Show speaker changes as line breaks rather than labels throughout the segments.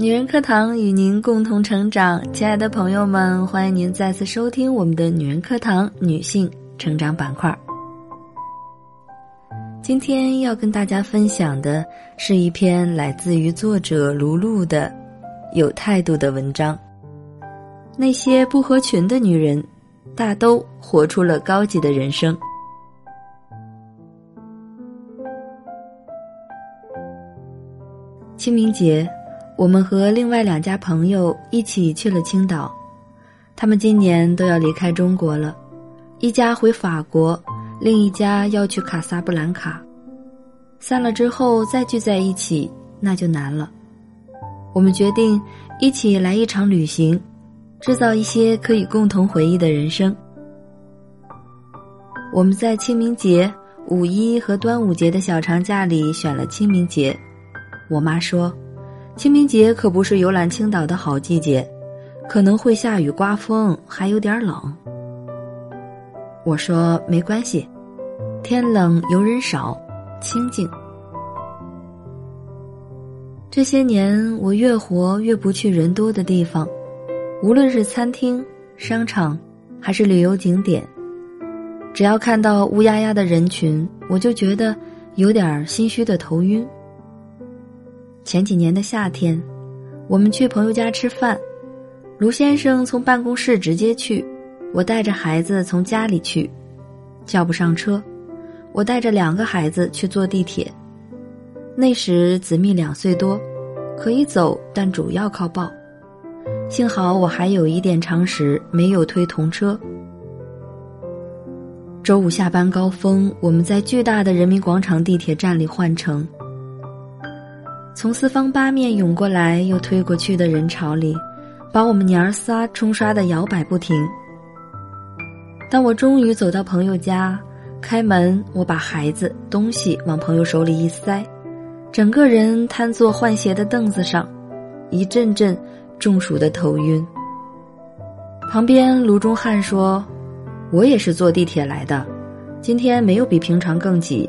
女人课堂与您共同成长，亲爱的朋友们，欢迎您再次收听我们的女人课堂女性成长板块。今天要跟大家分享的是一篇来自于作者卢璐的有态度的文章。那些不合群的女人，大都活出了高级的人生。清明节，我们和另外两家朋友一起去了青岛。他们今年都要离开中国了，一家回法国，另一家要去卡萨布兰卡。散了之后再聚在一起，那就难了。我们决定一起来一场旅行，制造一些可以共同回忆的人生。我们在清明节、五一和端午节的小长假里选了清明节。我妈说，清明节可不是游览青岛的好季节，可能会下雨刮风，还有点冷。我说没关系，天冷游人少，清静。这些年，我越活越不去人多的地方，无论是餐厅、商场，还是旅游景点，只要看到乌压压的人群，我就觉得有点心虚的头晕。前几年的夏天，我们去朋友家吃饭，卢先生从办公室直接去，我带着孩子从家里去，叫不上车，我带着两个孩子去坐地铁。那时子密两岁多，可以走，但主要靠抱。幸好我还有一点常识，没有推童车。周五下班高峰，我们在巨大的人民广场地铁站里换乘。从四方八面涌过来又推过去的人潮里，把我们娘儿仨冲刷的摇摆不停。当我终于走到朋友家，开门，我把孩子东西往朋友手里一塞，整个人瘫坐换鞋的凳子上，一阵阵中暑的头晕。旁边卢中汉说：“我也是坐地铁来的，今天没有比平常更挤，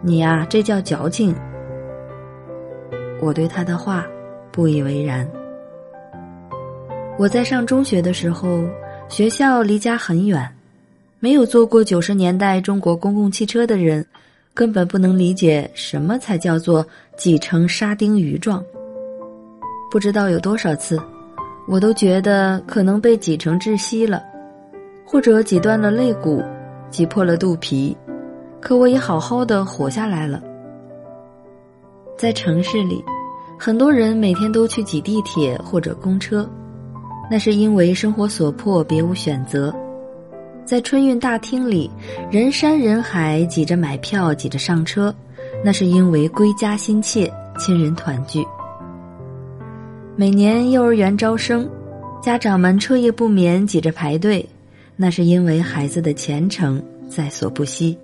你呀，这叫矫情。”我对他的话不以为然。我在上中学的时候，学校离家很远，没有坐过九十年代中国公共汽车的人，根本不能理解什么才叫做挤成沙丁鱼状。不知道有多少次，我都觉得可能被挤成窒息了，或者挤断了肋骨，挤破了肚皮，可我也好好的活下来了。在城市里，很多人每天都去挤地铁或者公车，那是因为生活所迫，别无选择。在春运大厅里，人山人海，挤着买票，挤着上车，那是因为归家心切，亲人团聚。每年幼儿园招生，家长们彻夜不眠，挤着排队，那是因为孩子的前程在所不惜。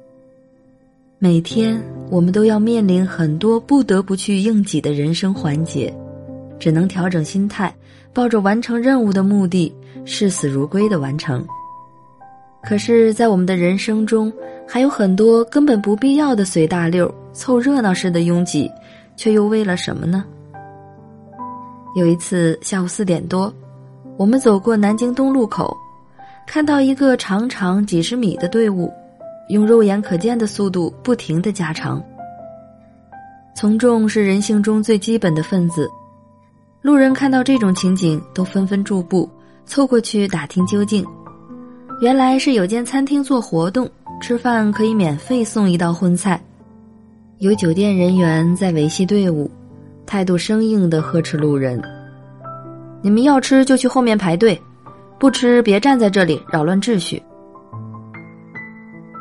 每天，我们都要面临很多不得不去应挤的人生环节，只能调整心态，抱着完成任务的目的，视死如归的完成。可是，在我们的人生中，还有很多根本不必要的随大溜、凑热闹式的拥挤，却又为了什么呢？有一次下午四点多，我们走过南京东路口，看到一个长长几十米的队伍。用肉眼可见的速度不停的加长。从众是人性中最基本的分子，路人看到这种情景都纷纷驻步，凑过去打听究竟。原来是有间餐厅做活动，吃饭可以免费送一道荤菜。有酒店人员在维系队伍，态度生硬的呵斥路人：“你们要吃就去后面排队，不吃别站在这里扰乱秩序。”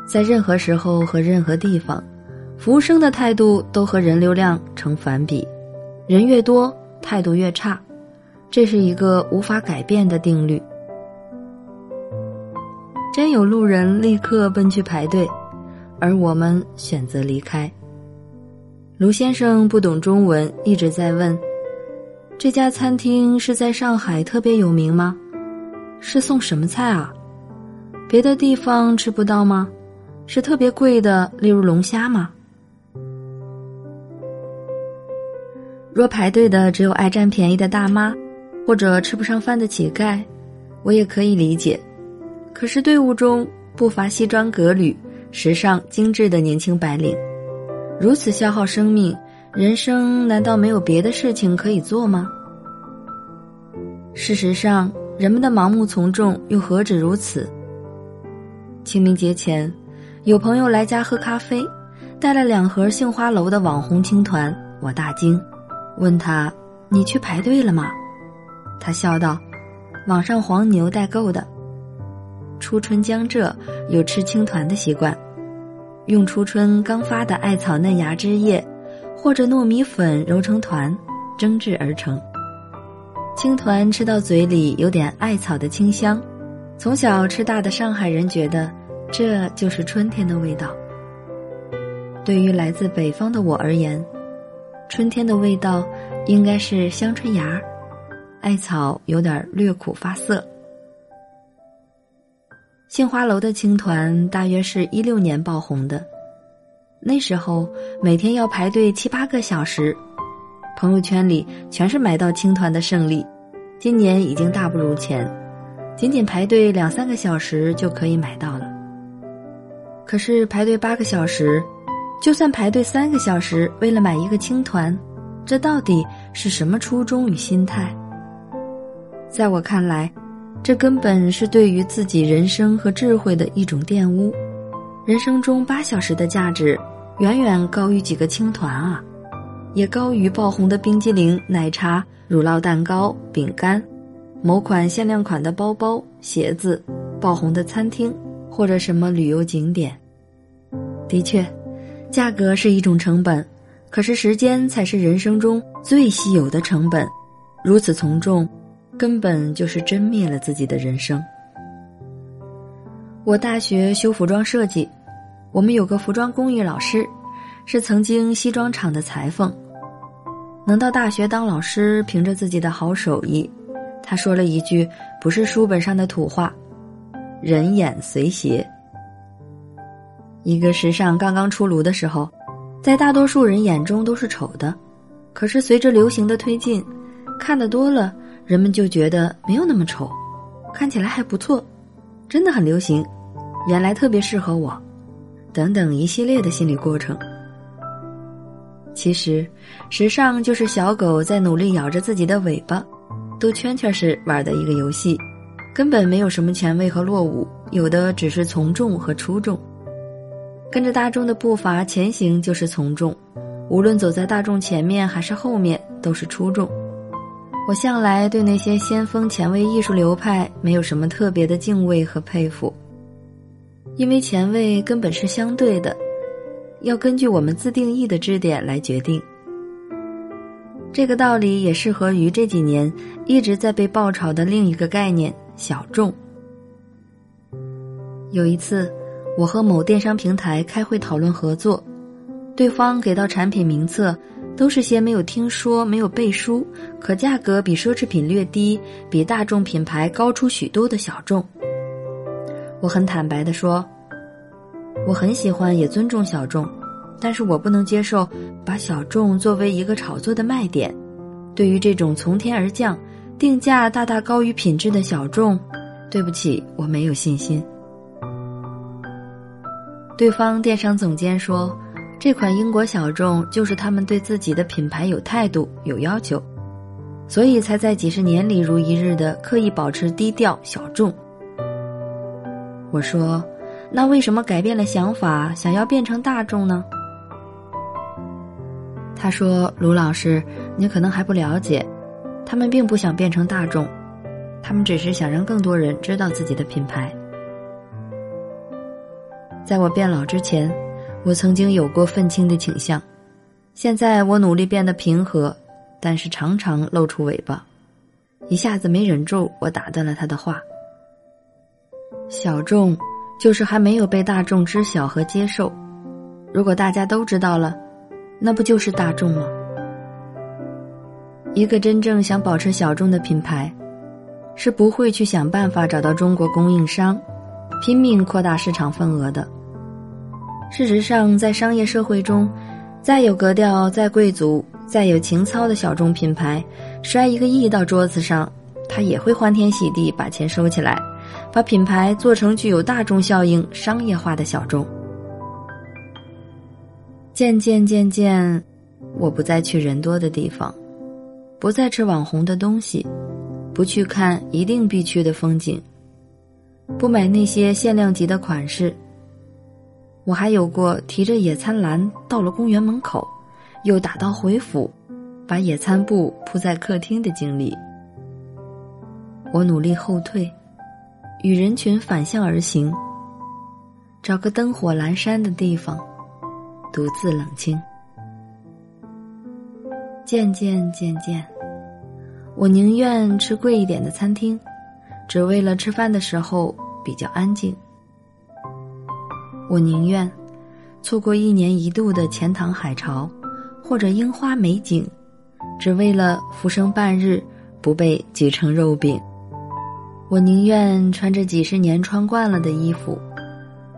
在任何时候和任何地方，服务生的态度都和人流量成反比，人越多态度越差，这是一个无法改变的定律。真有路人立刻奔去排队，而我们选择离开。卢先生不懂中文，一直在问：“这家餐厅是在上海特别有名吗？是送什么菜啊？别的地方吃不到吗？”是特别贵的，例如龙虾吗？若排队的只有爱占便宜的大妈，或者吃不上饭的乞丐，我也可以理解。可是队伍中不乏西装革履、时尚精致的年轻白领，如此消耗生命，人生难道没有别的事情可以做吗？事实上，人们的盲目从众又何止如此？清明节前，有朋友来家喝咖啡，带了两盒杏花楼的网红青团，我大惊。问他：“你去排队了吗？”他笑道：“网上黄牛代购的。初春江浙有吃青团的习惯，用初春刚发的艾草嫩芽汁液，或者糯米粉揉成团，蒸制而成。青团吃到嘴里有点艾草的清香，从小吃大的上海人觉得这就是春天的味道。对于来自北方的我而言。”春天的味道，应该是香椿芽，艾草有点略苦发涩。杏花楼的青团大约是一六年爆红的，那时候每天要排队七八个小时，朋友圈里全是买到青团的胜利。今年已经大不如前，仅仅排队两三个小时就可以买到了。可是排队八个小时。就算排队三个小时，为了买一个青团，这到底是什么初衷与心态？在我看来，这根本是对于自己人生和智慧的一种玷污。人生中八小时的价值，远远高于几个青团啊，也高于爆红的冰激凌、奶茶、乳酪蛋糕、饼干，某款限量款的包包、鞋子，爆红的餐厅或者什么旅游景点。的确。价格是一种成本，可是时间才是人生中最稀有的成本。如此从众，根本就是真灭了自己的人生。我大学修服装设计，我们有个服装工艺老师，是曾经西装厂的裁缝。能到大学当老师，凭着自己的好手艺。他说了一句不是书本上的土话：“人眼随鞋。”一个时尚刚刚出炉的时候，在大多数人眼中都是丑的，可是随着流行的推进，看得多了，人们就觉得没有那么丑，看起来还不错，真的很流行，原来特别适合我，等等一系列的心理过程。其实，时尚就是小狗在努力咬着自己的尾巴，兜圈圈时玩的一个游戏，根本没有什么前卫和落伍，有的只是从众和出众。跟着大众的步伐前行就是从众，无论走在大众前面还是后面都是出众。我向来对那些先锋前卫艺术流派没有什么特别的敬畏和佩服，因为前卫根本是相对的，要根据我们自定义的支点来决定。这个道理也适合于这几年一直在被爆炒的另一个概念——小众。有一次。我和某电商平台开会讨论合作，对方给到产品名册都是些没有听说、没有背书，可价格比奢侈品略低、比大众品牌高出许多的小众。我很坦白的说，我很喜欢也尊重小众，但是我不能接受把小众作为一个炒作的卖点。对于这种从天而降、定价大大高于品质的小众，对不起，我没有信心。对方电商总监说：“这款英国小众就是他们对自己的品牌有态度、有要求，所以才在几十年里如一日的刻意保持低调小众。”我说：“那为什么改变了想法，想要变成大众呢？”他说：“卢老师，你可能还不了解，他们并不想变成大众，他们只是想让更多人知道自己的品牌。”在我变老之前，我曾经有过愤青的倾向。现在我努力变得平和，但是常常露出尾巴。一下子没忍住，我打断了他的话：“小众就是还没有被大众知晓和接受。如果大家都知道了，那不就是大众吗？一个真正想保持小众的品牌，是不会去想办法找到中国供应商，拼命扩大市场份额的。”事实上，在商业社会中，再有格调、再贵族、再有情操的小众品牌，摔一个亿到桌子上，他也会欢天喜地把钱收起来，把品牌做成具有大众效应、商业化的小众。渐渐渐渐，我不再去人多的地方，不再吃网红的东西，不去看一定必去的风景，不买那些限量级的款式。我还有过提着野餐篮到了公园门口。又打道回府，把野餐布铺在客厅的经历。我努力后退，与人群反向而行，找个灯火阑珊的地方，独自冷清。渐渐渐渐，我宁愿吃贵一点的餐厅，只为了吃饭的时候比较安静。我宁愿错过一年一度的钱塘海潮。或者樱花美景，只为了浮生半日不被挤成肉饼。我宁愿穿着几十年穿惯了的衣服，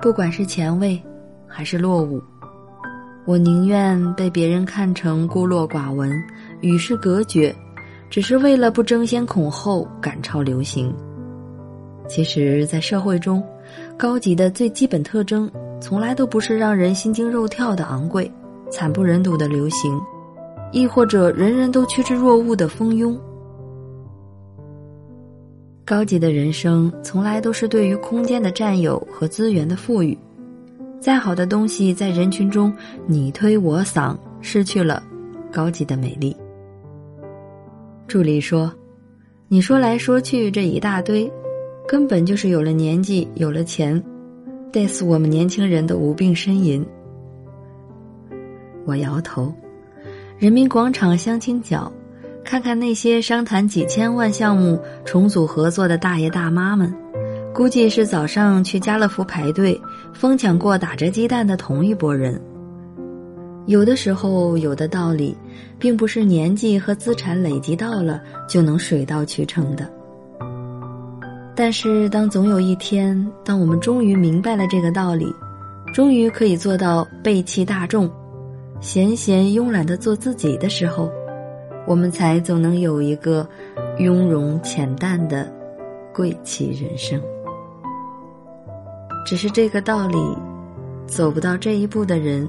不管是前卫还是落伍。我宁愿被别人看成孤陋寡闻、与世隔绝，只是为了不争先恐后赶超流行。其实，在社会中，高级的最基本特征，从来都不是让人心惊肉跳的昂贵。惨不忍睹的流行，亦或者人人都趋之若鹜的蜂拥。高级的人生从来都是对于空间的占有和资源的富裕。再好的东西在人群中你推我搡，失去了高级的美丽。助理说：“你说来说去这一大堆，根本就是有了年纪，有了钱，得死我们年轻人的无病呻吟。”我摇头，人民广场相亲角，看看那些商谈几千万项目重组合作的大爷大妈们，估计是早上去家乐福排队疯抢过打折鸡蛋的同一拨人。有的时候，有的道理，并不是年纪和资产累积到了就能水到渠成的。但是，当总有一天，当我们终于明白了这个道理，终于可以做到背弃大众。闲闲慵懒的做自己的时候，我们才总能有一个雍容浅淡的贵气人生。只是这个道理，走不到这一步的人，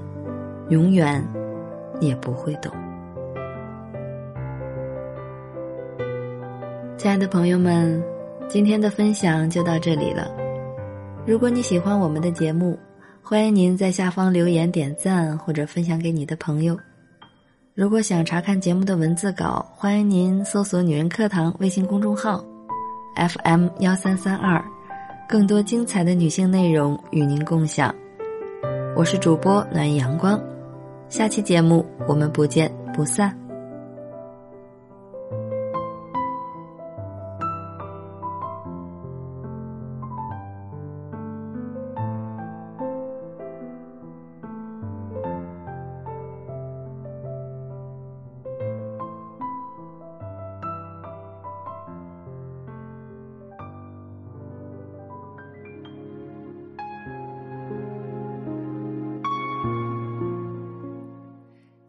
永远也不会懂。亲爱的朋友们，今天的分享就到这里了。如果你喜欢我们的节目，欢迎您在下方留言点赞或者分享给你的朋友。如果想查看节目的文字稿，欢迎您搜索“女人课堂”微信公众号，FM 幺三三二，更多精彩的女性内容与您共享。我是主播暖阳光，下期节目我们不见不散。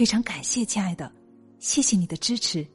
非常感谢，亲爱的，谢谢你的支持。